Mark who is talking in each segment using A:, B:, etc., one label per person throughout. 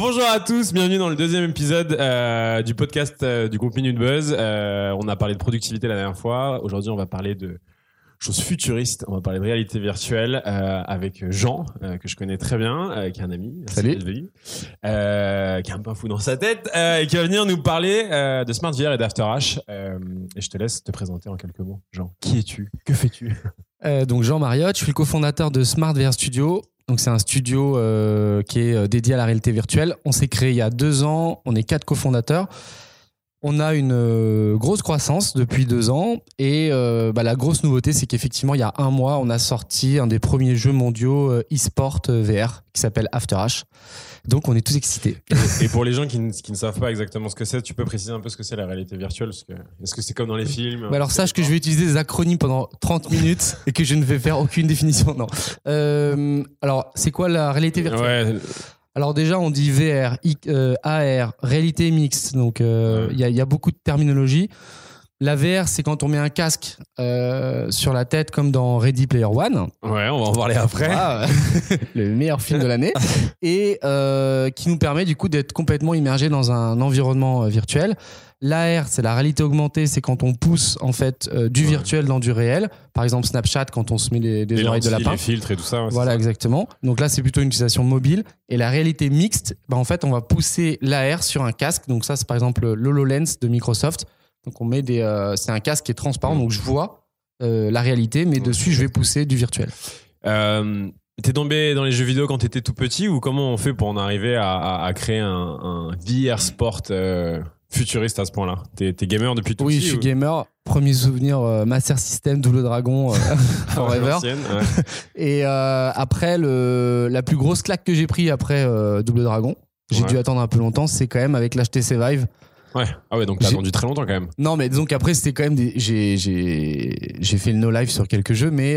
A: Bonjour à tous, bienvenue dans le deuxième épisode euh, du podcast euh, du groupe Minute Buzz. Euh, on a parlé de productivité la dernière fois. Aujourd'hui, on va parler de choses futuristes. On va parler de réalité virtuelle euh, avec Jean, euh, que je connais très bien, euh, qui est un ami.
B: Salut.
A: qui est un peu fou dans sa tête, et qui va venir nous parler de Smart VR et d'After H. Et je te laisse te présenter en quelques mots. Jean, qui es-tu? Que fais-tu?
B: Donc Jean Mariotte, je suis le cofondateur de Smart VR Studio. Donc c'est un studio qui est dédié à la réalité virtuelle. On s'est créé il y a deux ans. On est quatre cofondateurs. On a une euh, grosse croissance depuis deux ans et euh, bah, la grosse nouveauté, c'est qu'effectivement, il y a un mois, on a sorti un des premiers jeux mondiaux euh, e-sport VR qui s'appelle After H. Donc, on est tous excités.
A: Et pour les gens qui ne, qui ne savent pas exactement ce que c'est, tu peux préciser un peu ce que c'est la réalité virtuelle que, Est-ce que c'est comme dans les films?
B: Bah alors sache que je vais utiliser des acronymes pendant 30 minutes et que je ne vais faire aucune définition. Non. Euh, alors, c'est quoi la réalité virtuelle?
A: Ouais,
B: Alors déjà, on dit VR, I- euh, AR, réalité mixte. Donc, euh, il y, a- il y a beaucoup de terminologie. La VR, c'est quand on met un casque euh, sur la tête, comme dans Ready Player One.
A: ouais, on va en parler après.
B: Ah, le meilleur film de l'année. Et qui nous permet du coup d'être complètement immergé dans un environnement virtuel. L'AR, c'est la réalité augmentée, c'est quand on pousse en fait euh, du
A: Ouais.
B: virtuel dans du réel. Par exemple, Snapchat, quand on se met des, des
A: les
B: oreilles de lapin.
A: les filtres et tout ça. ouais,
B: Voilà,
A: ça.
B: exactement. Donc là, c'est plutôt une utilisation mobile. Et la réalité mixte, bah, en fait, on va pousser l'AR sur un casque. Donc ça, c'est par exemple l'HoloLens de Microsoft. Donc on met des, euh, c'est un casque qui est transparent, donc je vois euh, la réalité, mais
A: Ouais.
B: dessus, je vais pousser du virtuel.
A: T'es tombé dans les jeux vidéo quand t'étais tout petit ou comment on fait pour en arriver à, à- à créer un, un VR sport futuriste à ce point-là T'es t'es gamer depuis tout
B: Oui,
A: petit
B: je suis
A: ou-
B: gamer. Premier souvenir, euh, Master System, Double Dragon, euh, Forever.
A: ouais.
B: Et euh, après, le, la plus grosse claque que j'ai pris après euh, Double Dragon, j'ai
A: Ouais.
B: dû attendre un peu longtemps, c'est quand même avec l'HTC Vive.
A: Ouais. Ah ouais, donc t'as
B: J'ai-
A: attendu très longtemps quand même.
B: Non, mais disons qu'après, c'était quand même des. J'ai, j'ai, j'ai fait le no-live sur quelques jeux, mais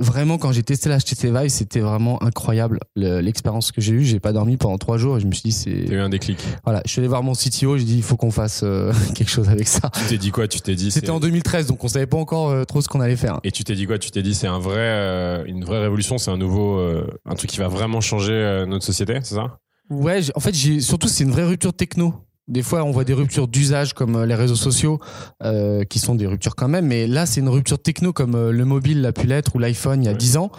B: vraiment, quand j'ai testé l'HTC Vive, c'était vraiment incroyable. Le- l'expérience que j'ai eue, j'ai pas dormi pendant trois jours et je me suis dit,
A: T'as
B: c'est.
A: eu un déclic.
B: Voilà, je suis allé voir mon CTO, j'ai dit, il faut qu'on fasse euh, quelque chose avec ça.
A: Tu t'es dit quoi? Tu t'es dit
B: C'était en 2013, donc on savait pas encore euh, trop ce qu'on allait faire.
A: Et tu t'es dit quoi? Tu t'es dit c'est un vrai, euh, une vraie révolution, c'est un nouveau, un truc qui va vraiment changer notre société, c'est ça?
B: Ouais, en fait, j'ai surtout c'est une vraie rupture techno. Des fois, on voit des ruptures d'usage comme euh, les réseaux sociaux, euh, qui sont des ruptures quand même. Mais là, c'est une rupture techno comme euh, le mobile l'a pu l'être ou l'iPhone il y a
A: Ouais.
B: 10 ans.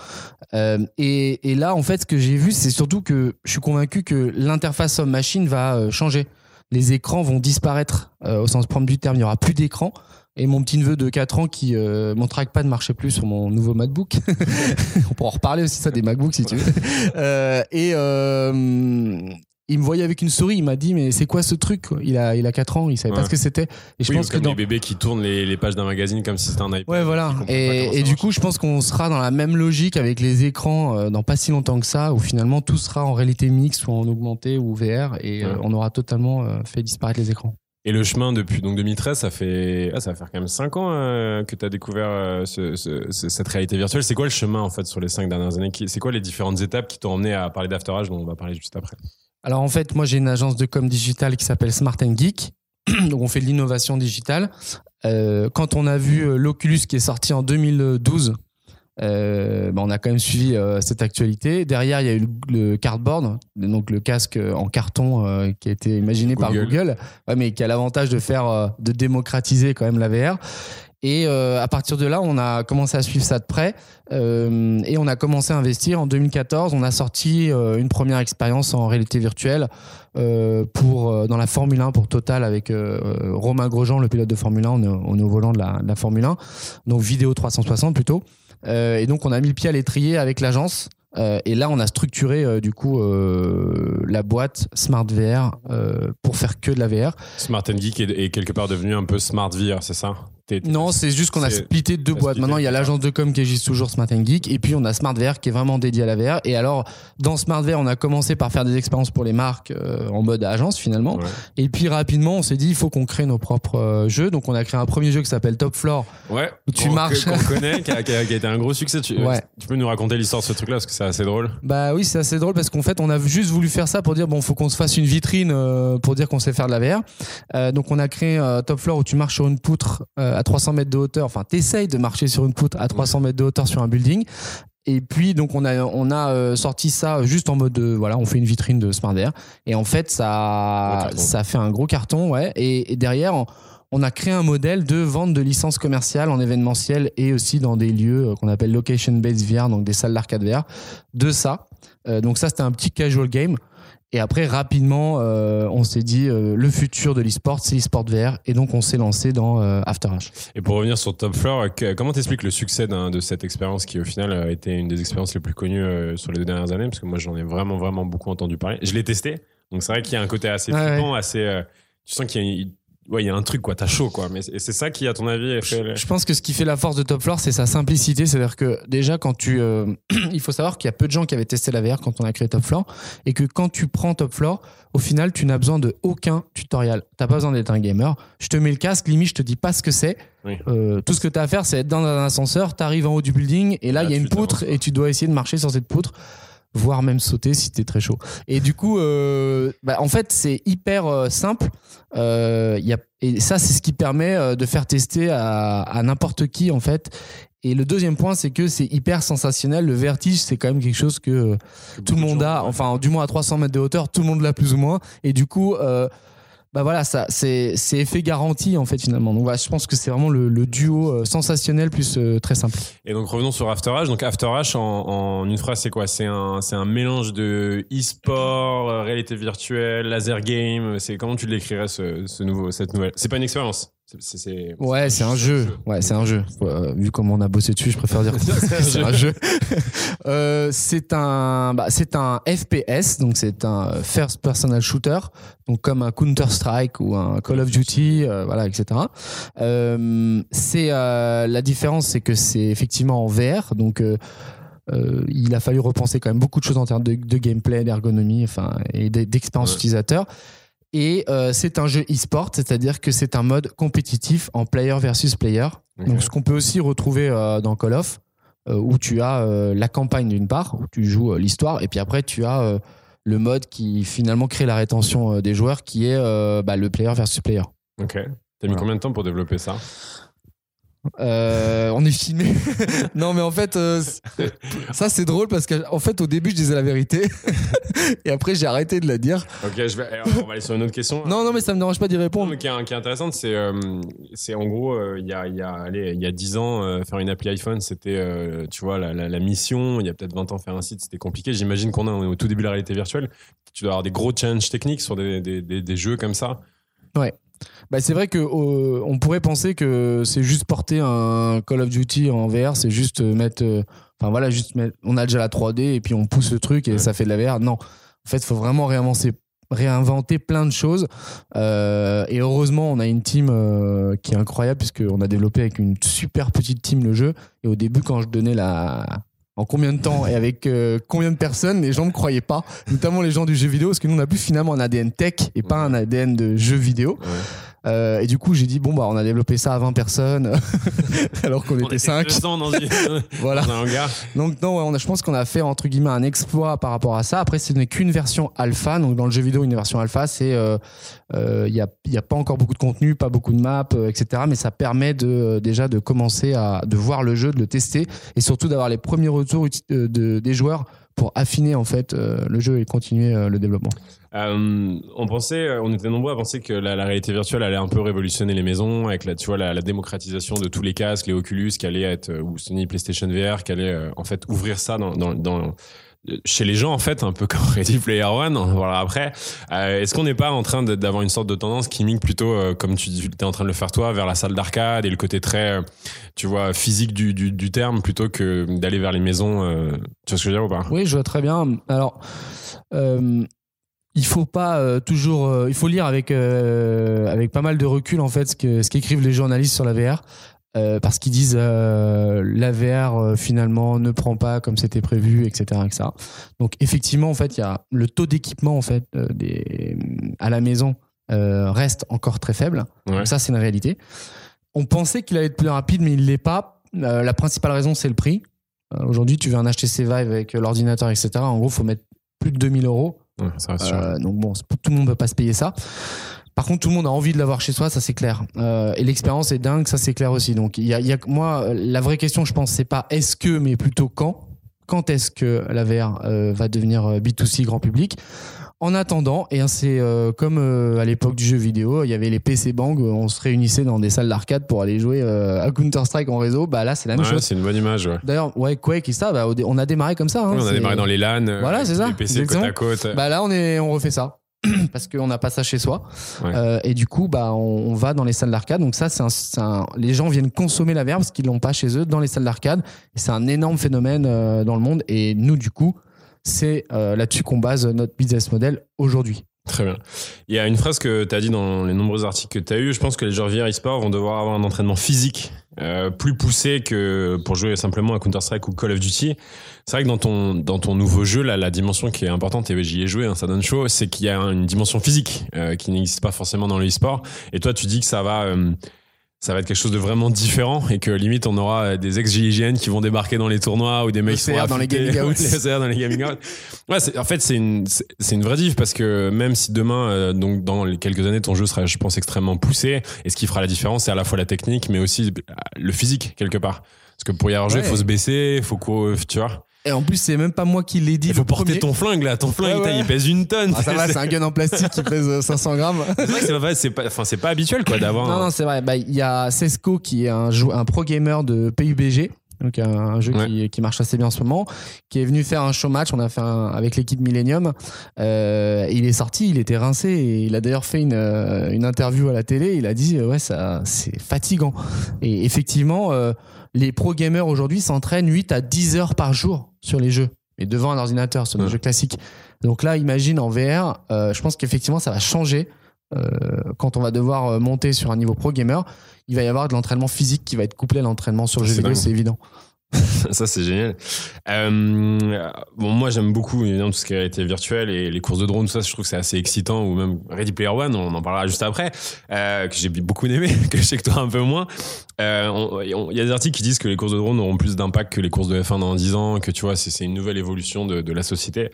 B: Euh, et, et là, en fait, ce que j'ai vu, c'est surtout que je suis convaincu que l'interface homme-machine va changer. Les écrans vont disparaître euh, au sens propre du terme. Il n'y aura plus d'écran. Et mon petit neveu de 4 ans qui euh, mon trackpad ne marchait plus sur mon nouveau MacBook. On pourra en reparler aussi ça des MacBooks si tu veux. Euh, et euh, il me voyait avec une souris, il m'a dit mais c'est quoi ce truc Il a il a 4 ans, il savait
A: Ouais.
B: pas ce que c'était. Et je
A: Oui,
B: pense que
A: comme
B: dans
A: les bébés qui tournent les, les pages d'un magazine comme si c'était un iPad.
B: Ouais, voilà. Et, et du coup, je pense qu'on sera dans la même logique avec les écrans euh, dans pas si longtemps que ça, où finalement tout sera en réalité mixte ou en augmenté ou VR, et euh,
A: Ouais.
B: on aura totalement euh, fait disparaître les écrans.
A: Et le chemin depuis donc 2013, ça fait ah, ça va faire quand même 5 ans euh, que tu as découvert euh, ce- ce- ce- cette réalité virtuelle. C'est quoi le chemin en fait sur les 5 dernières années C'est quoi les différentes étapes qui t'ont emmené à parler d'After Age dont on va parler juste après?
B: Alors en fait, moi j'ai une agence de com digital qui s'appelle Smart and Geek. Donc on fait de l'innovation digitale. Euh, quand on a vu euh, l'Oculus qui est sorti en 2012, euh, bah, on a quand même suivi euh, cette actualité. Derrière, il y a eu le, le cardboard, donc le casque en carton euh, qui a été imaginé par
A: Google.
B: Ouais, mais qui a l'avantage de faire, de démocratiser quand même la VR. Et euh, à partir de là, on a commencé à suivre ça de près euh, et on a commencé à investir. En 2014, on a sorti euh, une première expérience en réalité virtuelle pour dans la Formule 1 pour Total avec Romain Grosjean, le pilote de Formule 1. On est, au volant de la, Formule 1, donc vidéo 360 plutôt. Et donc on a mis le pied à l'étrier avec l'agence. Et là, on a structuré du coup la boîte Smart VR pour faire que de la VR.
A: Smart and Geek est quelque part devenu un peu Smart VR, c'est ça?
B: Non, c'est juste qu'on a splitté deux boîtes.
A: splitté,
B: Maintenant, il y a l'agence de com qui existe toujours, Smart and Geek, et puis on a Smart VR qui est vraiment dédié à la VR. Et alors, dans Smart VR, on a commencé par faire des expériences pour les marques euh, en mode agence finalement.
A: Ouais.
B: Et puis rapidement, on s'est dit, il faut qu'on crée nos propres euh, jeux. Donc, on a créé un premier jeu qui s'appelle Top Floor.
A: Ouais.
B: Où tu marches.
A: Qu'on connaît, qui a, qui a- qui a été un gros succès. Tu,
B: Ouais.
A: tu peux nous raconter l'histoire de ce truc-là parce que c'est assez drôle.
B: Bah oui, c'est assez drôle parce qu'en fait, on a juste voulu faire ça pour dire bon, faut qu'on se fasse une vitrine euh, pour dire qu'on sait faire de la VR. Donc, on a créé Top Floor où tu marches sur une poutre à 300 mètres de hauteur. Enfin, t'essayes de marcher sur une poutre à 300 mètres de hauteur sur un building. Et puis donc on a on a euh, sorti ça juste en mode de, voilà on fait une vitrine de Smart VR et en fait ça ça fait un gros carton ouais et, derrière on, a créé un modèle de vente de licences commerciales en événementiel et aussi dans des lieux euh, qu'on appelle location based VR donc des salles d'arcade VR de ça euh, donc ça c'était un petit casual game et après, rapidement, euh, on s'est dit euh, le futur de l'e-sport, c'est l'e-sport VR. Et donc, on s'est lancé dans euh, After.
A: Et pour revenir sur Top Floor, comment t'expliques le succès de cette expérience qui, au final, a été une des expériences les plus connues sur les deux dernières années? Parce que moi, j'en ai vraiment, vraiment beaucoup entendu parler. Je l'ai testé. Donc, c'est vrai qu'il y a un côté assez flippant, assez. tu sens qu'il y a ouais, il y a un truc, quoi. T'as chaud, quoi. Mais c'est ça qui, à ton avis, fait.
B: Je pense que ce qui fait la force de Top Floor, c'est sa simplicité. C'est-à-dire que déjà, quand tu. Euh, il faut savoir qu'il y a peu de gens qui avaient testé la VR quand on a créé Top Floor. Et que quand tu prends Top Floor, au final, tu n'as besoin de aucun tutoriel. T'as pas besoin d'être un gamer. Je te mets le casque, limite, je te dis pas ce que c'est. Euh, tout ce que tu as à faire, c'est être dans un ascenseur, t'arrives en haut du building, et là, il y a une poutre, et tu dois essayer de marcher sur cette poutre voire même sauter si t'es très chaud. Et du coup, euh, bah, en fait, c'est hyper euh, simple. Euh, y a, et ça, c'est ce qui permet euh, de faire tester à, à n'importe qui, en fait. Et le deuxième point, c'est que c'est hyper sensationnel. Le vertige, c'est quand même quelque chose que, tout le monde a. Enfin, du moins à 300 mètres de hauteur, tout le monde l'a plus ou moins. Et du coup, euh, bah voilà, ça, c'est, c'est effet garanti en fait finalement. Donc voilà, je pense que c'est vraiment le, le duo euh, sensationnel plus euh, très simple.
A: Et donc revenons sur After H. Donc After H en, en une phrase, c'est quoi? C'est un, c'est un mélange de e-sport, euh, réalité virtuelle, laser game. C'est comment tu l'écrirais ce, ce nouveau, cette nouvelle? C'est pas une expérience?
B: C'est, ouais, c'est un jeu. Ouais, c'est un jeu. vu comment on a bossé dessus, je préfère dire que c'est un jeu. euh, c'est un, bah, c'est un FPS, donc c'est un first personal shooter, donc comme un Counter Strike ou un Call of Duty, euh, voilà, etc. Euh, c'est euh, la différence, c'est que c'est effectivement en VR, donc. Euh, il a fallu repenser quand même beaucoup de choses en termes de, de gameplay, d'ergonomie, enfin, et d'expérience utilisateur. Et euh, c'est un jeu e-sport, c'est-à-dire que c'est un mode compétitif en player versus player. Donc ce qu'on peut aussi retrouver euh, dans Call of, euh, où tu as la campagne d'une part, où tu joues l'histoire, et puis après tu as le mode qui finalement crée la rétention des joueurs, qui est bah, le player versus player.
A: Ok. T'as mis combien de temps pour développer ça?
B: Euh, on est filmé. non, mais en fait, euh, ça c'est drôle parce qu'en fait, au début, je disais la vérité et après, j'ai arrêté de la dire.
A: Ok, je vais, on va aller sur une autre question.
B: non, non, mais ça me dérange pas d'y répondre.
A: Non, qui, est, qui, est, intéressante, c'est, euh, c'est en gros, il y a, y a, allez, il y a 10 ans, faire une appli iPhone, c'était, tu vois, la, la, mission. Il y a peut-être 20 ans, faire un site, c'était compliqué. J'imagine qu'on est au tout début de la réalité virtuelle. Tu dois avoir des gros challenges techniques sur des, des, des, des jeux comme ça.
B: Ouais. Bah, c'est vrai que euh, on pourrait penser que c'est juste porter un Call of Duty en VR, c'est juste mettre, euh, enfin voilà, juste mettre, on a déjà la 3D et puis on pousse le truc et ça fait de la VR. Non, en fait, il faut vraiment réinventer, réinventer plein de choses. Euh, et heureusement, on a une team qui est incroyable puisqu'on a développé avec une super petite team le jeu. Et au début, quand je donnais la en combien de temps et avec combien de personnes, les gens ne croyaient pas, notamment les gens du jeu vidéo, parce que nous on a plus finalement un ADN tech et pas un ADN de jeu vidéo. Euh, et du coup, j'ai dit bon bah on a développé ça à 20 personnes alors qu'on était 5.
A: Dans une, voilà. Dans un hangar.
B: Donc non, on a, je pense qu'on a fait entre guillemets un exploit par rapport à ça. Après, ce n'est qu'une version alpha. Donc dans le jeu vidéo, une version alpha, c'est il euh, euh, y a il y a pas encore beaucoup de contenu, pas beaucoup de maps, etc. Mais ça permet de déjà de commencer à de voir le jeu, de le tester et surtout d'avoir les premiers retours de, des joueurs pour affiner en fait le jeu et continuer le développement.
A: Euh, on pensait, euh, on était nombreux à penser que la, réalité virtuelle allait un peu révolutionner les maisons avec la, tu vois, la, démocratisation de tous les casques, les Oculus, qui être, euh, ou Sony PlayStation VR, qui allait en fait ouvrir ça dans, dans, chez les gens en fait un peu comme Ready Player One on va après. Est-ce qu'on n'est pas en train d'avoir une sorte de tendance qui migre plutôt comme tu es en train de le faire toi vers la salle d'arcade et le côté très tu vois physique du, du, terme plutôt que d'aller vers les maisons tu vois ce que je veux dire ou pas?
B: Oui je vois très bien. Alors il faut pas euh, toujours euh, il faut lire avec euh, avec pas mal de recul en fait ce que ce qu'écrivent les journalistes sur la VR parce qu'ils disent la VR finalement ne prend pas comme c'était prévu etc etc donc effectivement en fait il y a le taux d'équipement en fait des à la maison reste encore très faible. Donc ça c'est une réalité. On pensait qu'il allait être plus rapide mais il l'est pas. La principale raison c'est le prix. Aujourd'hui tu veux un HTC Vive avec l'ordinateur etc en gros faut mettre plus de 2000 euros. Euh, donc bon, tout le monde ne peut pas se payer ça. Par contre, tout le monde a envie de l'avoir chez soi, ça c'est clair. Euh, et l'expérience est dingue, ça c'est clair aussi. Donc, il y a, moi, la vraie question, je pense, c'est pas est-ce que, mais plutôt quand. quand est-ce que la VR euh, va devenir euh, B2C grand public? En attendant, et c'est euh, comme euh, à l'époque du jeu vidéo, il y avait les PC Bang, on se réunissait dans des salles d'arcade pour aller jouer euh, à Counter-Strike en réseau. Bah là, c'est la même
A: Ouais,
B: chose.
A: c'est une bonne image. Ouais.
B: D'ailleurs, ouais, Quake et ça, bah, on a démarré comme ça. hein,
A: on a
B: c'est-
A: démarré dans les LAN.
B: Voilà, c'est ça,
A: Les PC côte à côte.
B: Bah là, on est, on refait ça. Parce qu'on n'a pas ça chez soi.
A: Ouais.
B: Euh, et du coup, bah, on, on va dans les salles d'arcade. Donc ça, c'est un, les gens viennent consommer la VR parce qu'ils l'ont pas chez eux dans les salles d'arcade. C'est un énorme phénomène euh, dans le monde. Et nous, du coup, c'est euh, là-dessus qu'on base notre business model aujourd'hui.
A: Très bien. Il y a une phrase que tu as dit dans les nombreux articles que tu as eu. Je pense que les joueurs VR e-sport vont devoir avoir un entraînement physique euh, plus poussé que pour jouer simplement à Counter-Strike ou Call of Duty. C'est vrai que dans ton, dans ton nouveau jeu, là, la dimension qui est importante, et j'y ai joué, hein, ça donne chaud, c'est qu'il y a une dimension physique euh, qui n'existe pas forcément dans le e-sport. Et toi, tu dis que ça va. euh, ça va être quelque chose de vraiment différent et que limite on aura euh, des ex-GIGN qui vont débarquer dans les tournois ou des mecs qui
B: dans les gaming outs.
A: Les dans les gaming outs. Ouais, c'est- en fait c'est une c'est une vraie diff parce que même si demain euh, donc dans les quelques années ton jeu sera je pense extrêmement poussé et ce qui fera la différence c'est à la fois la technique mais aussi euh, le physique quelque part. Parce que pour y avoir
B: Ouais.
A: il faut se baisser, faut quoi, tu vois.
B: Et en plus, c'est même pas moi qui l'ai dit.
A: Il faut
B: le
A: porter
B: premier.
A: ton flingue là, ton flingue
B: Ouais, ouais.
A: il pèse une tonne.
B: Ah, ça va, c'est un gun en plastique qui pèse euh, 500 grammes.
A: C'est vrai que c'est pas, enfin, c'est pas habituel quoi d'avoir.
B: Non,
A: un-
B: non, c'est vrai. Bah, Il y a Sesco qui est un, jou- un pro gamer de PUBG. Donc un, un jeu
A: Ouais.
B: qui, qui marche assez bien en ce moment, qui est venu faire un show match. On a fait un, avec l'équipe Millennium. Euh, il est sorti, il était rincé et il a d'ailleurs fait une, euh, une interview à la télé. Il a dit euh, ouais ça c'est fatigant. Et effectivement, euh, les pro gamers aujourd'hui s'entraînent 8 à 10 heures par jour sur les jeux et devant un ordinateur sur des
A: Ouais.
B: jeux classiques. Donc là, imagine en VR, euh, je pense qu'effectivement ça va changer. Euh, quand on va devoir euh, monter sur un niveau pro gamer, il va y avoir de l'entraînement physique qui va être couplé à l'entraînement sur le jeu vidéo, c'est évident.
A: Ça, c'est génial. Euh, bon, moi, j'aime beaucoup évidemment tout ce qui a été virtuel et les courses de drone, tout ça, je trouve que c'est assez excitant. Ou même Ready Player One, on en parlera juste après, euh, que j'ai beaucoup aimé, que je sais que toi un peu moins. Euh, Il y a des articles qui disent que les courses de drone auront plus d'impact que les courses de F1 dans 10 ans, que tu vois, c'est une nouvelle évolution de la société.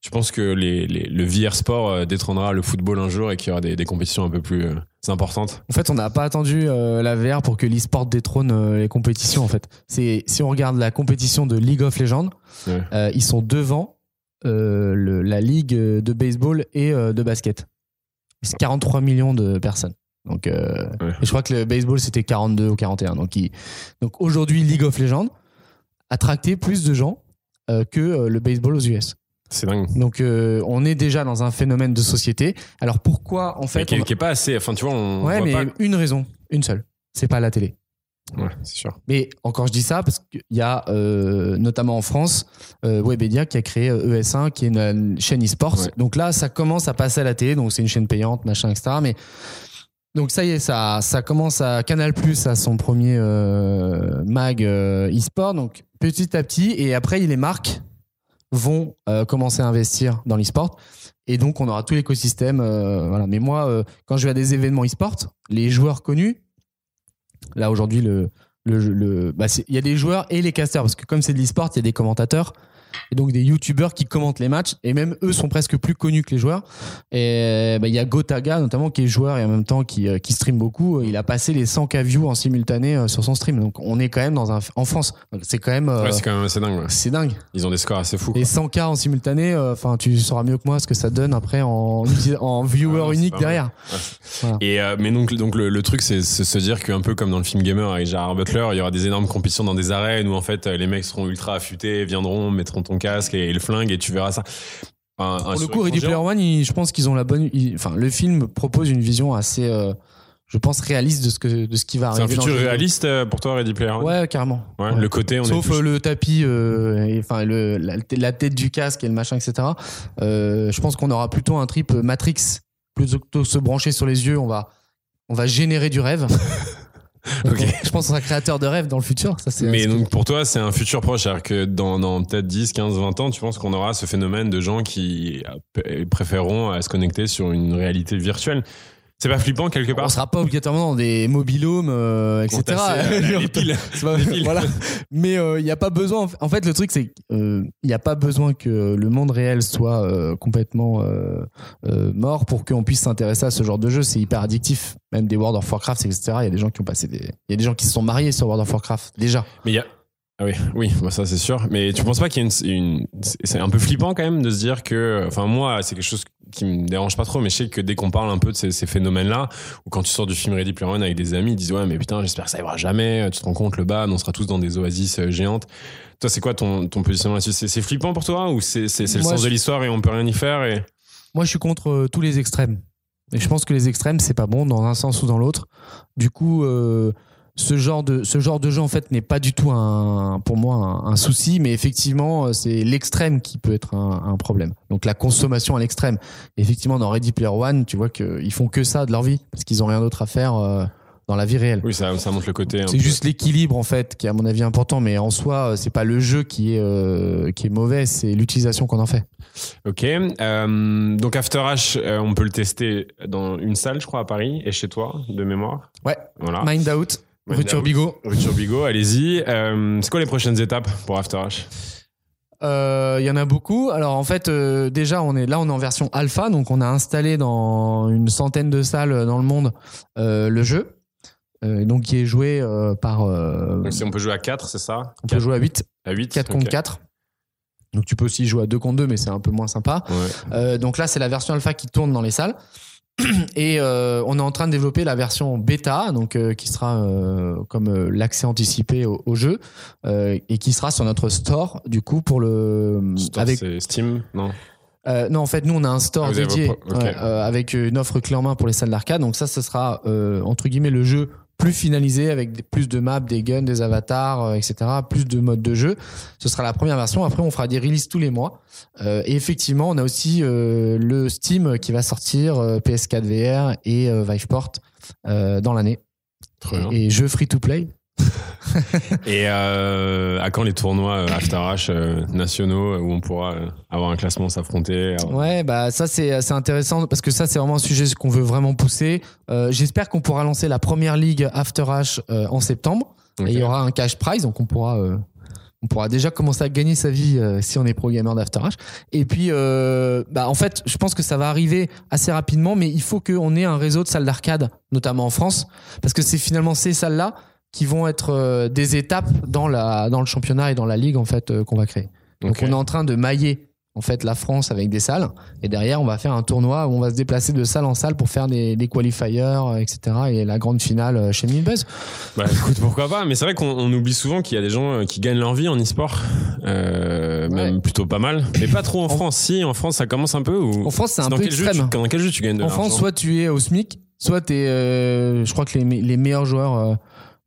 A: Tu penses que les, les- le VR sport euh, détrônera le football un jour et qu'il y aura des, des compétitions un peu plus euh, importantes?
B: En fait, on n'a pas attendu euh, la VR pour que l'e-sport détrône euh, les compétitions. En fait, c'est si on regarde la compétition de League of Legends,
A: Ouais.
B: ils sont devant le- la ligue de baseball et de basket. C'est 43 millions de personnes. Donc,
A: Ouais.
B: et je crois que le baseball c'était 42 ou 41. Donc, il- donc aujourd'hui, League of Legends a tracté plus de gens que le baseball aux US.
A: C'est dingue.
B: Donc, euh, on est déjà dans un phénomène de société. Alors pourquoi en
A: Mais
B: fait
A: qui,
B: on-
A: qui est pas assez. Enfin, tu vois, on
B: Ouais, mais
A: pas.
B: une raison, une seule. C'est pas la télé.
A: Ouais, c'est sûr.
B: Mais encore, je dis ça parce qu'il y a euh, notamment en France euh, Webedia qui a créé euh, ES1, qui est une, chaîne e-sport.
A: Ouais.
B: Donc là, ça commence à passer à la télé. Donc c'est une chaîne payante, machin, etc. Mais donc ça y est, ça, ça commence à Canal Plus à son premier euh, mag e-sport. Donc petit à petit, et après, les marques vont euh, commencer à investir dans l'e-sport. Et donc, on aura tout l'écosystème. euh, voilà. Mais moi, euh, quand je vais à des événements e-sport, les joueurs connus, là aujourd'hui, bah, il y a des joueurs et les casters, parce que comme c'est de l'e-sport, il y a des commentateurs et donc des youtubeurs qui commentent les matchs et même eux sont presque plus connus que les joueurs et bah, il y a Gotaga notamment qui est joueur et en même temps qui, euh, qui stream beaucoup il a passé les 100k views en simultané euh, sur son stream donc on est quand même dans un en France c'est quand même euh,
A: Ouais, c'est quand même assez dingue. ouais.
B: c'est dingue
A: Ils ont des scores assez fous.
B: et 100K en simultané, enfin, tu sauras mieux que moi ce que ça donne après en, en viewer unique derrière. Voilà.
A: Et euh, mais donc donc le, le truc c'est c'est se dire qu'un peu comme dans le film Gamer avec Gerard Butler, il y aura des énormes compétitions dans des arènes où en fait les mecs seront ultra affûtés, viendront, mettront ton casque et, le flingue et tu verras ça. Un- un
B: Pour le coup, Ready Player. One, je pense qu'ils ont la bonne. Enfin, le film propose une vision assez, euh, je pense, réaliste de ce que de ce qui va
A: C'est un
B: arriver.
A: futur réaliste euh, pour toi Ready Player One?
B: Ouais, carrément.
A: Ouais,
B: Ouais.
A: Le côté on
B: Sauf
A: est plus-
B: euh, le tapis, et, enfin la, la tête du casque et le machin, etc. Je pense qu'on aura plutôt un trip Matrix plutôt que se brancher sur les yeux. On va, on va générer du rêve.
A: Ok.
B: Je pense qu'on sera créateur de rêve dans le futur. Ça, c'est
A: Mais donc pour toi, c'est un futur proche, c'est-à-dire que dans, dans peut-être 10, 15, 20 ans, tu penses qu'on aura ce phénomène de gens qui euh, préféreront à se connecter sur une réalité virtuelle? C'est pas flippant quelque
B: on
A: part
B: sera pas obligatoirement dans des mobilhomes, euh, etc.
A: Euh, les piles.
B: C'est pas-
A: Les piles.
B: voilà. Mais il n'y a pas besoin. En fait, le truc, c'est qu'il n'y a pas besoin que le monde réel soit euh, complètement euh, euh, mort pour qu'on puisse s'intéresser à ce genre de jeu. C'est hyper addictif. Même des World of Warcraft, etc. Il y a des gens qui ont passé des. Il y a des gens qui se sont mariés sur World of Warcraft déjà.
A: Mais il y a, Ah oui, oui, bah ça c'est sûr. Mais tu penses pas qu'il y a une, une c'est un peu flippant quand même de se dire que, enfin moi, c'est quelque chose qui me dérange pas trop, mais je sais que dès qu'on parle un peu de ces, ces phénomènes-là, ou quand tu sors du film Ready Player One avec des amis, ils disent ouais mais putain j'espère que ça ira jamais. Tu te rends compte le bas, on sera tous dans des oasis euh, géantes. Toi c'est quoi ton, ton positionnement là-dessus? C'est flippant pour toi ou c'est c'est le sens
B: je-
A: de l'histoire et on peut rien y faire et
B: Moi, je suis contre euh, tous les extrêmes. Et je pense que les extrêmes, c'est pas bon dans un sens ou dans l'autre. Du coup, euh, ce genre de ce genre de jeu en fait n'est pas du tout un pour moi un, un souci, mais effectivement, euh, c'est l'extrême qui peut être un, un problème. Donc la consommation à l'extrême. Effectivement, dans Ready Player One, tu vois qu'ils font que ça de leur vie parce qu'ils ont rien d'autre à faire euh, dans la vie réelle.
A: oui ça ça montre le côté.
B: C'est juste l'équilibre en fait qui est à mon avis important, mais en soi, euh, c'est pas le jeu qui est euh, qui est mauvais, c'est l'utilisation qu'on en fait.
A: Ok. Euh, donc After H, on peut le tester dans une salle, je crois, à Paris et chez toi, de mémoire.
B: Ouais.
A: Voilà.
B: Mind Out,
A: Mind
B: rue
A: Out.
B: Turbigo.
A: Rue Turbigo, allez-y. Euh, c'est quoi les prochaines étapes pour After H
B: Euh, Il y en a beaucoup. Alors en fait, euh, déjà, on est là, on est en version alpha, donc on a installé dans une centaine de salles dans le monde euh, le jeu, euh, donc qui est joué euh, par. euh,
A: Donc si on peut jouer à 4, c'est ça?
B: on peut jouer à 8,
A: À 8
B: 4 contre 4. Donc tu peux aussi jouer à 2 contre 2, mais c'est un peu moins sympa.
A: Ouais.
B: Euh, donc là, c'est la version alpha qui tourne dans les salles. Et euh, on est en train de développer la version bêta, donc euh, qui sera euh, comme l'accès anticipé au, au jeu et qui sera sur notre store du coup pour le
A: Store,
B: avec
A: Steam Non?
B: Euh, non, en fait, nous, on a un store
A: Ah,
B: dédié euh, avec une offre clé en main pour les salles d'arcade. Donc ça, ce sera euh, entre guillemets le jeu plus finalisé avec des- plus de maps, des guns, des avatars, euh, etc. Plus de modes de jeu. Ce sera la première version. Après, on fera des releases tous les mois. Euh, et effectivement, on a aussi euh, le Steam qui va sortir euh, PS4 VR et euh, Viveport euh, dans l'année.
A: Bien.
B: Et jeux free to play.
A: Et euh, à quand les tournois euh, After H euh, nationaux où on pourra avoir un classement, s'affronter avoir-
B: Ouais, bah ça c'est intéressant parce que ça c'est vraiment un sujet qu'on veut vraiment pousser. Euh, J'espère qu'on pourra lancer la première ligue After H euh, en septembre. Et il y aura un cash prize, donc on pourra on pourra déjà commencer à gagner sa vie euh, si on est pro gamer d'After H. Et puis, euh, bah en fait, je pense que ça va arriver assez rapidement, mais il faut qu'on ait un réseau de salles d'arcade, notamment en France, parce que c'est finalement ces salles-là qui vont être euh, des étapes dans la dans le championnat et dans la ligue en fait euh, qu'on va créer. Donc on est en train de mailler en fait la France avec des salles. Et derrière on va faire un tournoi où on va se déplacer de salle en salle pour faire des, des qualifiers euh, etc et la grande finale chez Milbuzz.
A: Bah écoute, pourquoi pas. Mais c'est vrai qu'on on oublie souvent qu'il y a des gens qui gagnent leur vie en e-sport, euh, même plutôt pas mal, mais pas trop en France. Si, en France, ça commence un peu ou
B: En France c'est un
A: dans
B: peu
A: quel jeu tu, dans quel jeu tu gagnes de
B: En France soit tu es au SMIC soit tu es je crois que les, les meilleurs joueurs euh,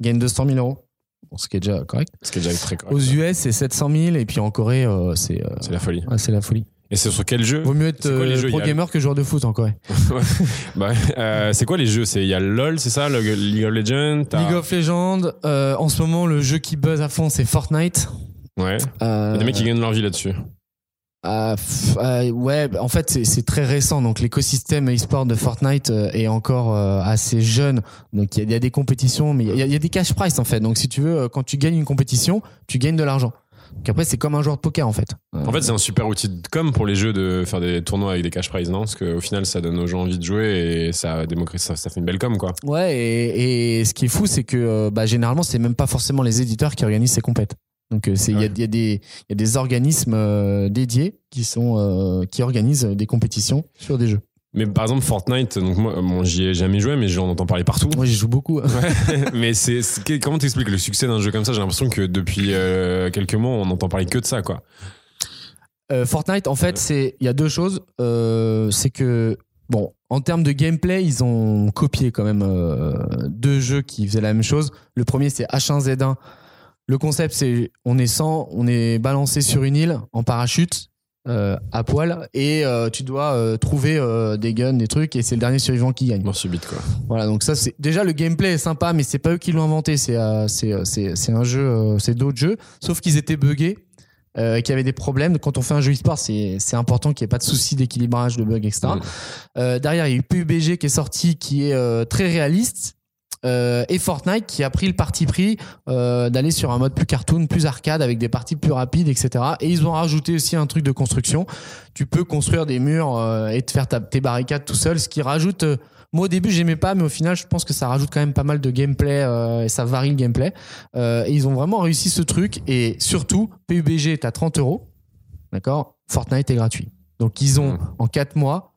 B: gagnent 200 000 euros. Bon, ce qui est déjà correct.
A: Ce qui est déjà très correct.
B: Aux US c'est 700 000 et puis en Corée euh, c'est euh,
A: C'est la folie.
B: ouais, c'est la folie.
A: Et c'est sur quel jeu
B: Vaut mieux être
A: C'est quoi les
B: euh,
A: jeux,
B: pro
A: a-
B: gamer que joueur de foot en Corée.
A: Bah, euh, c'est quoi les jeux? C'est il y a LOL, c'est ça, le League of Legends.
B: League of Legends, en ce moment le jeu qui buzz à fond c'est Fortnite.
A: Ouais. Il y a des mecs qui gagnent leur vie là-dessus.
B: Ah, euh, ouais, en fait, c'est- très récent. Donc, l'écosystème e-sport de Fortnite euh, est encore euh, assez jeune. Donc, il y, a- il y a des compétitions, mais il y, a- il y a des cash price en fait. Donc, si tu veux, euh, quand tu gagnes une compétition, tu gagnes de l'argent. Donc après, c'est comme un joueur de poker en fait.
A: En fait, c'est un super outil de com pour les jeux de faire des tournois avec des cash prizes, non? Parce qu'au final, ça donne aux gens envie de jouer et ça démocratise, ça, ça fait une belle com, quoi.
B: Ouais, et, et ce qui est fou, c'est que bah, généralement, c'est même pas forcément les éditeurs qui organisent ces compètes. Donc, euh, il y, a,
A: Ouais.
B: y, des- il y a des organismes euh, dédiés qui sont euh, qui organisent des compétitions sur des jeux.
A: Mais par exemple, Fortnite, donc moi, bon, j'y ai jamais joué, mais j'en entends parler partout.
B: Moi, j'y joue beaucoup.
A: Ouais. mais c'est, comment t'expliques le succès d'un jeu comme ça? J'ai l'impression que depuis euh, quelques mois, on entend parler que de ça, quoi.
B: Euh, Fortnite, en fait, c'est il y a deux choses. Euh, c'est que bon, en termes de gameplay, ils ont copié quand même deux jeux qui faisaient la même chose. Le premier, c'est H1Z1. Le concept, c'est on est 100, on est balancé sur une île en parachute. euh, à poil et euh, tu dois euh, trouver des guns des trucs et c'est le dernier survivant qui gagne
A: Mort subite, quoi.
B: voilà donc ça c'est déjà le gameplay est sympa mais c'est pas eux qui l'ont inventé c'est un jeu c'est d'autres jeux sauf qu'ils étaient buggés euh, qu'il y avait des problèmes quand on fait un jeu e-sport c'est c'est important qu'il n'y ait pas de soucis d'équilibrage de bugs etc. Euh, derrière il y a eu PUBG qui est sorti qui est euh, très réaliste Euh, et Fortnite qui a pris le parti pris euh, d'aller sur un mode plus cartoon, plus arcade, avec des parties plus rapides, etc. Et ils ont rajouté aussi un truc de construction. Tu peux construire des murs euh, et te faire ta, tes barricades tout seul, ce qui rajoute. moi au début j'aimais pas, mais au final je pense que ça rajoute quand même pas mal de gameplay et ça varie le gameplay. Et ils ont vraiment réussi ce truc et surtout PUBG est à 30 euros, d'accord? Fortnite est gratuit. Donc ils ont
A: Mhm.
B: en 4 mois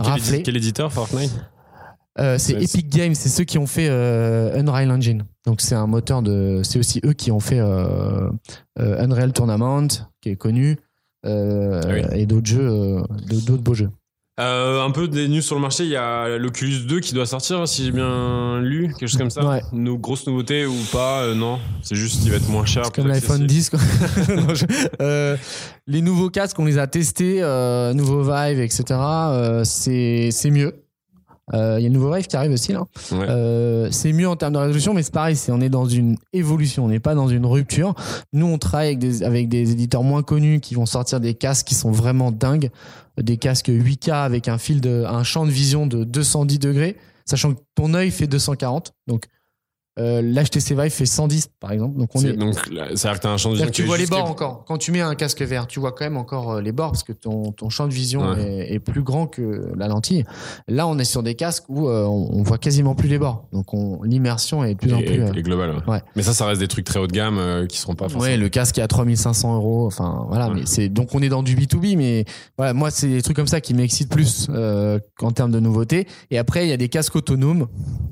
B: raflé.
A: quel éditeur Fortnite?
B: Euh, c'est Epic Games, c'est ceux qui ont fait euh, Unreal Engine. Donc c'est un moteur de, c'est aussi eux qui ont fait euh, Unreal Tournament, qui est connu,
A: Ah oui.
B: et d'autres jeux, d'autres beaux jeux.
A: Un peu des news sur le marché, il y a l'Oculus 2 qui doit sortir, si j'ai bien lu, quelque chose comme ça.
B: Ouais.
A: Nos grosses nouveautés ou pas, non. C'est juste qu'il va être moins cher.
B: Comme l'iPhone
A: accessible.
B: 10. quoi. Non, je- euh, les nouveaux casques, on les a testés, euh, nouveau Vive, etc. c'est c'est Euh, Il y a le nouveau Vive qui arrive aussi là.
A: Ouais.
B: Euh, c'est mieux en termes de résolution, mais c'est pareil, c'est on est dans une évolution, on n'est pas dans une rupture. Nous, on travaille avec des, avec des éditeurs moins connus qui vont sortir des casques qui sont vraiment dingues, des casques 8K avec un fil de, un champ de vision de 210 degrés, sachant que ton œil fait 240. Donc euh, l'HTC Vive fait 110 par exemple. Donc on
A: C'est-
B: est,
A: Donc, c'est-à-dire que t'as un champ de vision
B: que tu
A: est
B: vois les bords encore. Quand tu mets un casque vert, tu vois quand même encore euh, les bords parce que ton, ton champ de vision
A: Ouais.
B: est, est plus grand que la lentille. Là, on est sur des casques où euh, on, on voit quasiment plus les bords. Donc on- l'immersion est de plus en
A: Et,
B: plus. euh,
A: et global, ouais.
B: ouais.
A: Mais ça, ça reste des trucs très haut de gamme euh, qui seront pas forcément.
B: Ouais, le casque est à 3500 euros. Enfin, voilà. Mais c'est donc on est dans du B2B, mais voilà, moi c'est des trucs comme ça qui m'excitent plus qu'en termes de nouveautés. Et après, il y a des casques autonomes,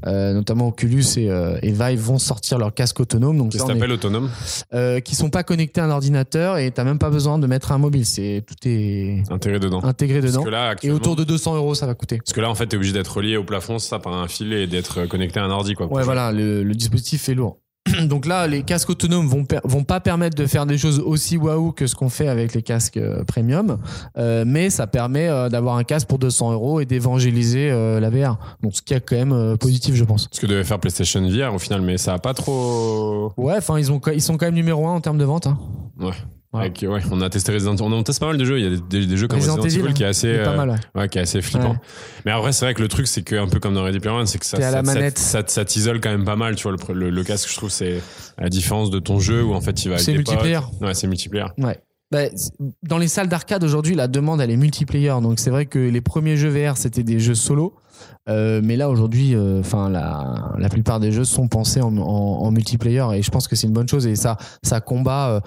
B: notamment Oculus et, et Vive vont sortir leurs casques autonomes. Donc
A: Ça s'appelle autonome,
B: euh, qui sont pas connectés à un ordinateur et t'as même pas besoin de mettre un mobile. C'est tout est
A: intégré dedans.
B: intégré
A: Parce
B: dedans.
A: que là,
B: Et autour de 200 euros, ça va coûter.
A: Parce que là, en fait, t'es obligé d'être relié au plafond, ça, par un fil et d'être connecté à un ordi, quoi.
B: Ouais, voilà, le, le dispositif est lourd. Donc là, les casques autonomes vont vont pas permettre de faire des choses aussi waouh que ce qu'on fait avec les casques euh, premium, euh, mais ça permet euh, d'avoir un casque pour 200 euros et d'évangéliser euh, la VR. Donc ce qui est quand même positif, je pense.
A: Ce que devait faire PlayStation VR au final, mais ça a pas trop.
B: Ouais, enfin ils ont ils sont quand même numéro un en termes de vente. hein.
A: Ouais.
B: Ouais.
A: Avec- ouais, on a testé Resident on, on teste pas mal de jeux. Il y a des, des- des jeux comme
B: Resident
A: Resident Evil qui est assez,
B: C'est pas
A: euh,
B: mal. Ouais.
A: ouais, qui est assez flippant. Mais après, c'est vrai que le truc, c'est que un peu comme dans Ready Player One, c'est que ça,
B: la
A: ça, ça- t'isole quand même pas mal. Tu vois, le, le, le casque, je trouve, c'est à la différence de ton jeu où en fait, il va.
B: C'est multiplayer.
A: potes. Ouais, c'est multiplayer.
B: Ouais. Bah, dans les salles d'arcade aujourd'hui, la demande elle est multiplayer. Donc c'est vrai que les premiers jeux VR c'était des jeux solo, Euh, mais là aujourd'hui, euh, enfin la, la plupart des jeux sont pensés en, en, en multiplayer et je pense que c'est une bonne chose et ça ça combat. euh,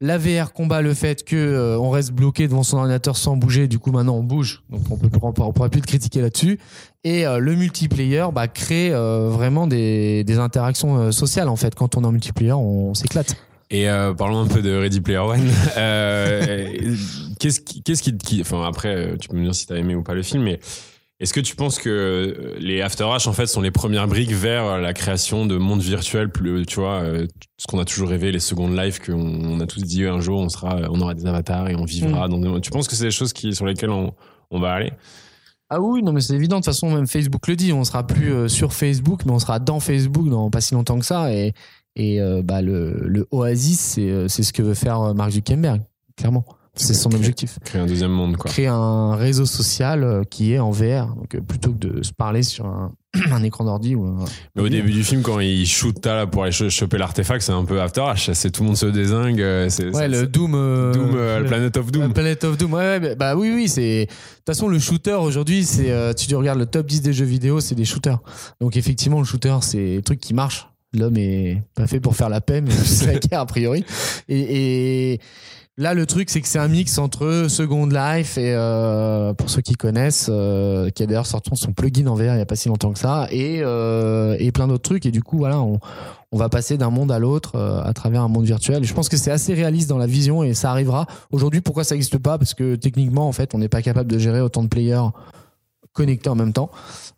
B: la VR combat le fait que euh, on reste bloqué devant son ordinateur sans bouger. Du coup maintenant on bouge, donc on on pourra plus te critiquer là-dessus. Et euh, le multiplayer bah, crée euh, vraiment des, interactions sociales en fait. Quand on est en multiplayer, on, s'éclate.
A: Et parlons un peu de Ready Player One. Qu'est-ce qui, qu'est-ce qui, enfin après, tu peux me dire si t'as aimé ou pas le film, mais est-ce que tu penses que euh, les After H en fait sont les premières briques vers la création de mondes virtuels, plus, tu vois, euh, ce qu'on a toujours rêvé, les secondes lives qu'on on a tous dit un jour on sera, on aura des avatars et on vivra dans des. Tu penses que c'est des choses qui sur lesquelles on, on va aller?
B: Ah oui, non mais c'est évident. De toute façon, même Facebook le dit. On sera plus euh, sur Facebook, mais on sera dans Facebook dans pas si longtemps que ça. Et, et euh, bah, le, le Oasis, c'est euh, c'est ce que veut faire euh, Mark Zuckerberg, clairement. C'est son objectif.
A: Créer un deuxième monde, quoi.
B: Créer un réseau social euh, qui est en VR. Donc, euh, plutôt que de se parler sur un, un écran d'ordi. Ou, un-
A: Mais au début du film, quand il shoot là pour aller cho- choper l'artefact, c'est un peu After H. C'est tout le monde se désingue. euh,
B: Ouais, le Doom. euh,
A: Doom, euh, le
B: le-
A: Planet of Doom.
B: Planet of Doom, ouais, ouais, bah, oui, oui, c'est. De toute façon, le shooter aujourd'hui, c'est. euh, tu regardes le top 10 des jeux vidéo, c'est des shooters. Donc, effectivement, le shooter, c'est un truc qui marche. L'homme est pas fait pour faire la paix, mais c'est la guerre, a priori. Et, et là, le truc, c'est que c'est un mix entre Second Life et, euh, pour ceux qui connaissent, euh, qui a d'ailleurs sorti son plugin en VR il y a pas si longtemps que ça, et, euh, et plein d'autres trucs. Et du coup, voilà, on, on va passer d'un monde à l'autre euh, à travers un monde virtuel. Et je pense que c'est assez réaliste dans la vision et ça arrivera. Aujourd'hui, pourquoi ça n'existe pas? Parce que techniquement, en fait, on n'est pas capable de gérer autant de players connectés en même temps.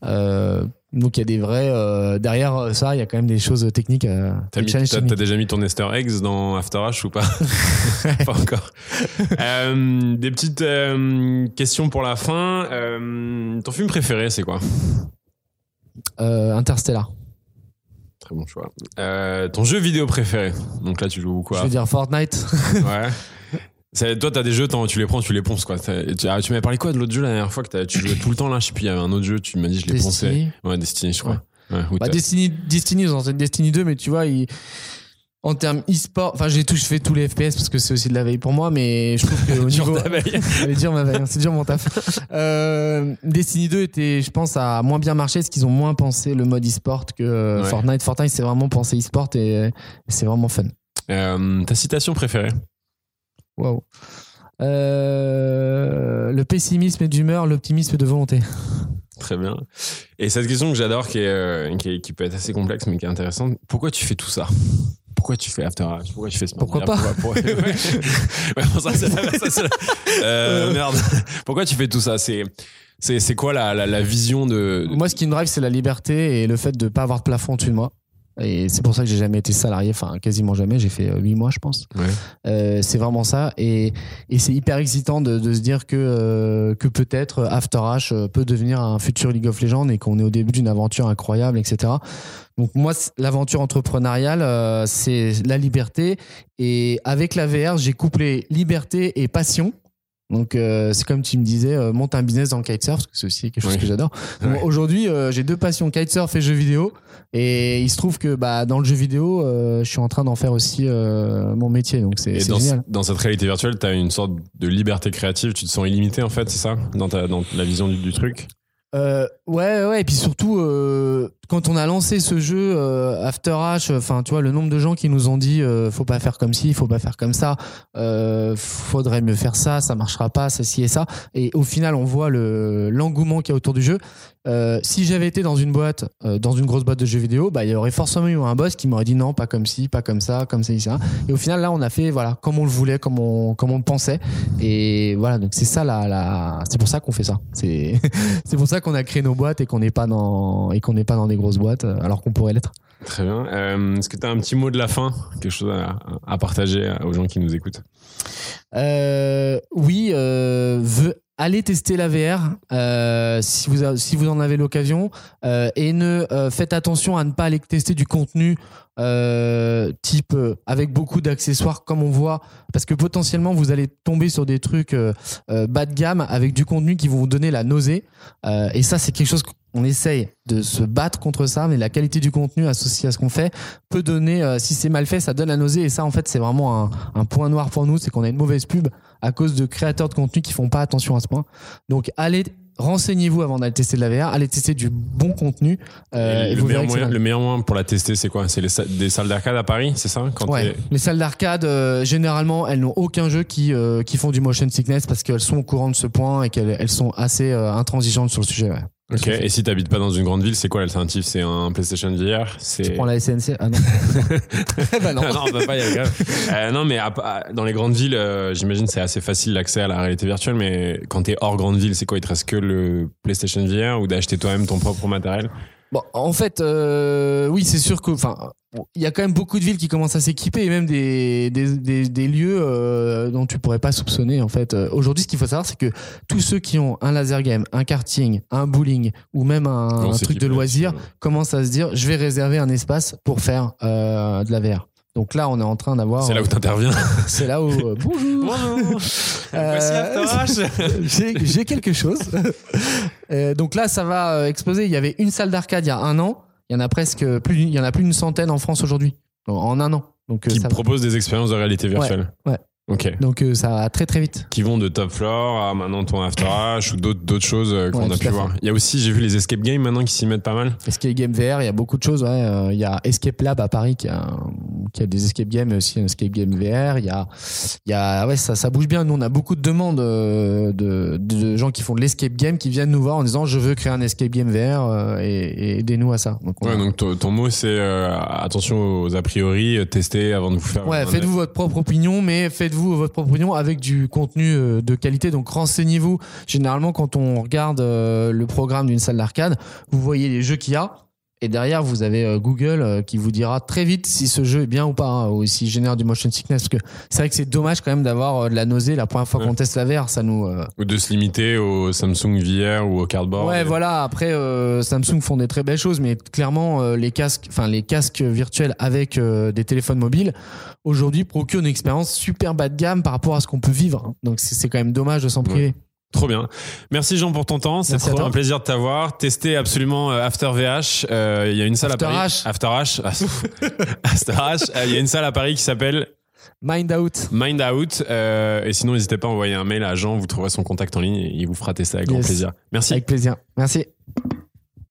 B: Euh, donc il y a des vrais euh, derrière ça, il y a quand même des choses techniques. Euh,
A: T'as, mis- déjà mis ton Easter eggs dans After H ou pas Pas encore. Euh, des petites questions pour la fin. Ton film préféré, c'est quoi?
B: Interstellar.
A: Très bon choix. Ton jeu vidéo préféré? Donc là, tu joues quoi?
B: Je veux dire Fortnite.
A: Ouais. C'est- toi, t'as des jeux, tu les prends, tu les ponces quoi. Tu, ah, tu m'avais parlé quoi de l'autre jeu la dernière fois que tu jouais tout le temps là Je sais plus, il y avait un autre jeu, tu m'as dit je l'ai poncé.
B: Destiny.
A: Ouais, Destiny, je crois.
B: Ouais.
A: Ouais, ou
B: Bah, Destiny, Destiny, ils ont Destiny 2, mais tu vois, en termes e-sport, enfin, j'ai tout, je fais tous les FPS parce que c'est aussi de la veille pour moi, mais je trouve que au
A: Dur
B: niveau. J'allais dire ma veille, hein, c'est dur mon taf. Euh, Destiny 2 était, je pense, à moins bien marché parce qu'ils ont moins pensé le mode e-sport que euh,
A: Ouais.
B: Fortnite. Fortnite, c'est vraiment pensé e-sport et, et c'est vraiment fun.
A: Euh, ta citation préférée?
B: Waouh. Euh, le pessimisme est d'humeur, l'optimisme est de volonté.
A: Très bien. Et cette question que j'adore, qui, est, euh, qui, est- qui peut être assez complexe, mais qui est intéressante. Pourquoi tu fais tout ça? Pourquoi tu fais After Hours? Pourquoi tu fais ce
B: Pourquoi pas
A: Pourquoi- pourquoi- Ouais. Ouais, bon, ça, c'est la- ça, c'est la- Euh, Merde. Pourquoi tu fais tout ça? C'est c'est quoi la, la, la vision de, de-
B: Moi, ce qui me drive, c'est la liberté et le fait de ne pas avoir de plafond au-dessus de moi. Et c'est pour ça que j'ai jamais été salarié, enfin quasiment jamais. J'ai fait 8 mois, je pense.
A: Ouais.
B: Euh, c'est vraiment ça. Et, et c'est hyper excitant de, de se dire que, euh, que peut-être After H euh, peut devenir un futur League of Legends et qu'on est au début d'une aventure incroyable, etc. Donc moi, l'aventure entrepreneuriale, euh, c'est la liberté. Et avec la VR, j'ai couplé liberté et passion. Donc euh, c'est comme tu me disais, euh, monte un business dans le kitesurf, parce que c'est aussi quelque chose
A: Oui.
B: que j'adore.
A: Ouais.
B: Aujourd'hui, euh, j'ai deux passions, kitesurf et jeux vidéo. Et il se trouve que bah, dans le jeu vidéo, je suis en train d'en faire aussi mon métier. Donc c'est
A: dans,
B: génial.
A: dans cette réalité virtuelle, tu as une sorte de liberté créative, tu te sens illimité en fait, c'est ça? Dans, ta, dans la vision du, du truc?
B: Ouais, ouais, et puis surtout, quand on a lancé ce jeu euh, After H, enfin, tu vois, le nombre de gens qui nous ont dit euh, faut pas faire comme ci, faut pas faire comme ça, euh, faudrait mieux faire ça, ça marchera pas, ça, ci et ça. Et au final, on voit le l'engouement qu'il y a autour du jeu. Euh, si j'avais été dans une boîte, euh, dans une grosse boîte de jeux vidéo, bah, il y aurait forcément eu un boss qui m'aurait dit non, pas comme ci, pas comme ça, comme ça, ça. Et au final, là, on a fait voilà comme on le voulait, comme on, comme on le pensait. Et voilà, donc c'est ça la... c'est pour ça qu'on fait ça. C'est c'est pour ça qu'on a créé nos boîtes et qu'on n'est pas dans et qu'on n'est pas dans des grosses boîtes euh, alors qu'on pourrait l'être.
A: Très bien. Euh, Est-ce que tu as un petit mot de la fin, quelque chose à, à partager aux gens qui nous écoutent?
B: Euh, oui, euh, veux- allez tester la VR euh, si vous si vous en avez l'occasion euh, et ne euh, faites attention à ne pas aller tester du contenu type avec beaucoup d'accessoires comme on voit parce que potentiellement vous allez tomber sur des trucs bas de gamme avec du contenu qui vont vous donner la nausée et ça c'est quelque chose qu'on essaye de se battre contre ça mais la qualité du contenu associé à ce qu'on fait peut donner euh, si c'est mal fait ça donne la nausée et ça en fait c'est vraiment un, un point noir pour nous c'est qu'on a une mauvaise pub à cause de créateurs de contenu qui font pas attention à ce point donc allez renseignez-vous avant d'aller tester de la VR allez tester du bon contenu euh,
A: Et
B: et
A: le, meilleur moyen,
B: dingue.
A: le meilleur moyen pour la tester, c'est quoi? C'est des salles d'arcade à Paris, c'est ça? Quand
B: Ouais.
A: t'es-
B: Les salles d'arcade, euh, généralement, elles n'ont aucun jeu qui, qui font du motion sickness parce qu'elles sont au courant de ce point et qu'elles elles sont assez intransigeantes sur le sujet. Ouais.
A: Ok. Et si t'habites pas dans une grande ville, c'est quoi l'alternative? C'est un PlayStation VR.
B: Tu prends la SNC Ah non. bah non.
A: Ah non, pas y aller. grave. Euh, non, mais à- à- dans les grandes villes, euh, j'imagine c'est assez facile l'accès à la réalité virtuelle. Mais quand t'es hors grande ville, c'est quoi? Il te reste que le PlayStation VR ou d'acheter toi-même ton propre matériel?
B: Bon, en fait, euh, oui, c'est sûr que, enfin, il y a quand même beaucoup de villes qui commencent à s'équiper et même des, des, des, des lieux euh, dont tu pourrais pas soupçonner. En fait, Euh, aujourd'hui, ce qu'il faut savoir, c'est que tous ceux qui ont un laser game, un karting, un bowling ou même un, truc de loisir, commencent à se dire, je vais réserver un espace pour faire euh, de la VR. Donc là, on est en train d'avoir.
A: C'est là où t'interviens.
B: C'est là où. euh, bonjour.
A: Bonjour.
B: Euh, j'ai quelque chose. Euh, donc là, ça va euh, exploser. Il y avait une salle d'arcade il y a un an. Il y en a presque plus. Il y en a plus d'une centaine en France aujourd'hui. En- un an. Donc euh,
A: Qui propose des expériences de réalité virtuelle.
B: ouais. Donc euh, ça va très très vite.
A: Qui vont de Top Floor à maintenant ton After Hours ou d'autres d'autres choses euh, qu'on
B: Ouais,
A: a pu voir. Il y a aussi, j'ai vu les escape games maintenant qui s'y mettent pas mal.
B: Escape Game VR, il y a beaucoup de choses. ouais. Euh, Il y a Escape Lab à Paris qui a, un- qui a des escape games, aussi un Escape Game VR. Il y a, il y a, ouais, ça, ça bouge bien. Nous, on a beaucoup de demandes de, de gens qui font de l'escape game qui viennent nous voir en disant je veux créer un Escape Game VR et, et aidez-nous à ça. Donc, on
A: Ouais,
B: a-
A: donc ton, mot c'est attention aux a priori, tester avant de vous faire.
B: Ouais, faites-vous votre propre opinion, mais faites-vous votre propre opinion avec du contenu euh, de qualité. Donc renseignez-vous. Généralement, quand on regarde euh, le programme d'une salle d'arcade, vous voyez les jeux qu'il y a. Et derrière, vous avez euh, Google euh, qui vous dira très vite si ce jeu est bien ou pas, hein, ou s'il génère du motion sickness. Parce que c'est vrai que c'est dommage quand même d'avoir euh, de la nausée la première fois
A: Ouais.
B: qu'on teste la VR. Ça nous. euh,
A: Ou de se limiter au Samsung VR ou au cardboard.
B: Ouais,
A: Et-
B: voilà. Après, euh, Samsung font des très belles choses, mais clairement, euh, les casques, enfin les casques virtuels avec des téléphones mobiles, aujourd'hui procurent une expérience super bas de gamme par rapport à ce qu'on peut vivre. Donc c'est c'est quand même dommage de s'en priver.
A: Trop bien. Merci Jean pour ton temps. C'est trop un plaisir de t'avoir. Testez absolument euh, After VH. Euh, Il y a une salle
B: After
A: à Paris.
B: H.
A: After H. After H. Euh, Il y a une salle à Paris qui s'appelle
B: Mind Out.
A: Mind Out. Euh, et sinon, n'hésitez pas à envoyer un mail à Jean. Vous trouverez son contact en ligne et il vous fera tester avec grand plaisir. Merci.
B: Avec plaisir. Merci.